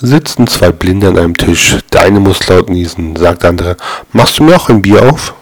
Sitzen zwei Blinde an einem Tisch. Der eine muss laut niesen, sagt der andere. Machst du mir auch ein Bier auf?